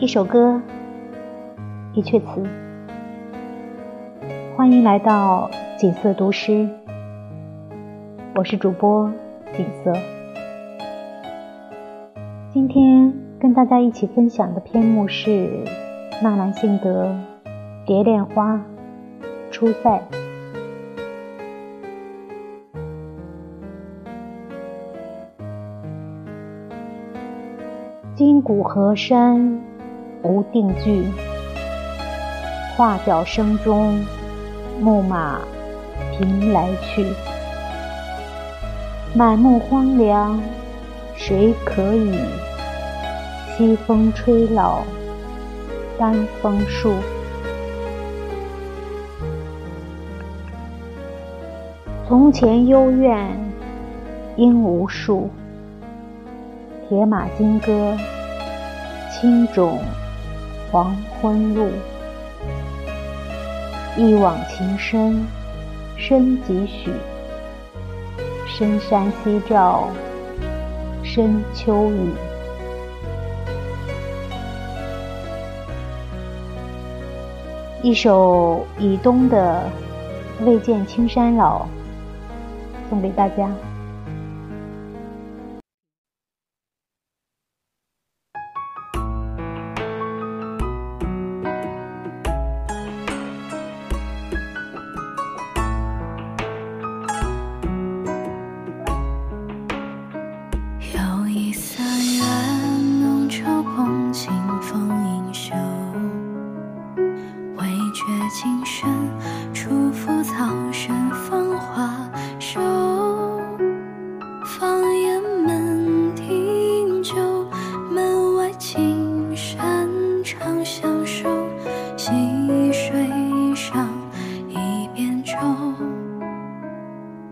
一首歌，一阙词。欢迎来到锦瑟读诗，我是主播锦瑟。今天跟大家一起分享的篇目是纳兰性德《蝶恋花·出塞》。金谷河山无定句，画角声中木马频来去。满目荒凉，谁可语？西风吹老丹枫树。从前幽怨应无数。铁马金戈，青冢黄昏路。一往情深深几许？深山夕照深秋雨。一首以东的《未见青山老》，送给大家。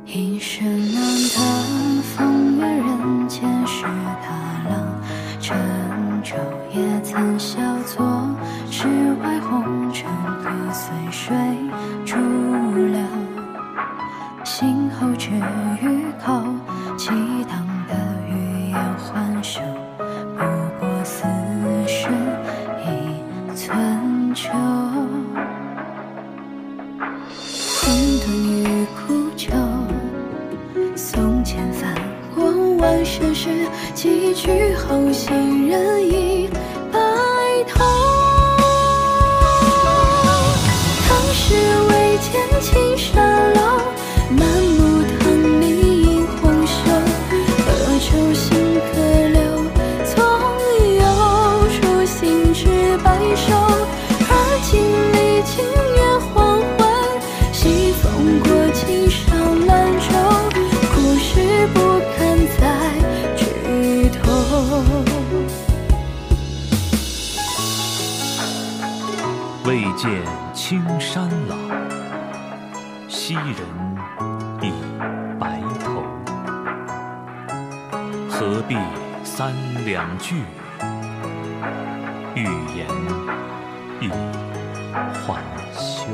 一生难得风月人间，是踏浪乘舟，也曾笑做世外红尘。几曲后，行人已白头。未见青山老，昔人已白头。何必三两句，欲言已还休。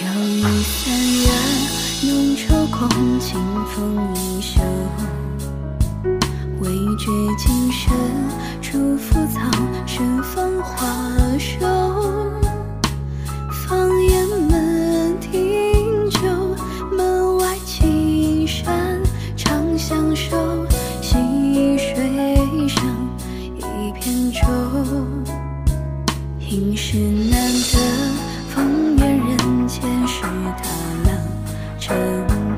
又一三月，浓稠共，清风一袖。未觉今生，初浮草，深芳华瘦。放眼门庭旧，门外青山常相守。溪水上一片舟，应是难得风月人间是他郎。乘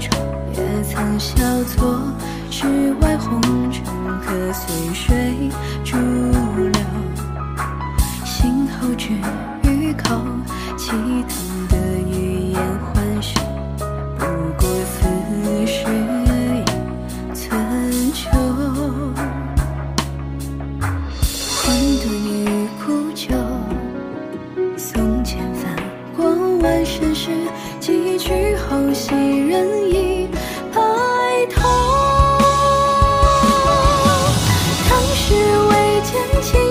舟也曾笑坐，世外，红尘可随水逐流，醒后只与口凄痛的欲言还休。不过此时已春秋，混沌与苦酒，送千帆过万山石，几许后昔人意。剑起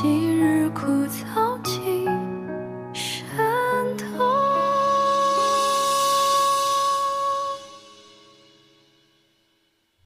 昔日枯草